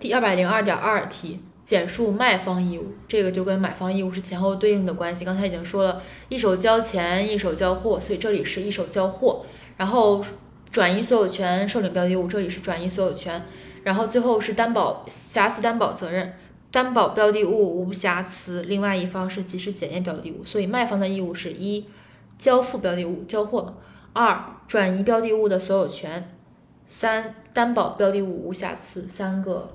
第二百零二点二题简述卖方义务。这个就跟买方义务是前后对应的关系刚才已经说了一手交钱一手交货所以这里是一手交货。然后转移所有权受领标的物这里是转移所有权。然后最后是担保瑕疵担保责任。担保标的物无瑕疵另外一方是及时检验标的物所以卖方的义务是一交付标的物交货。二转移标的物的所有权。三担保标的物无瑕疵。三个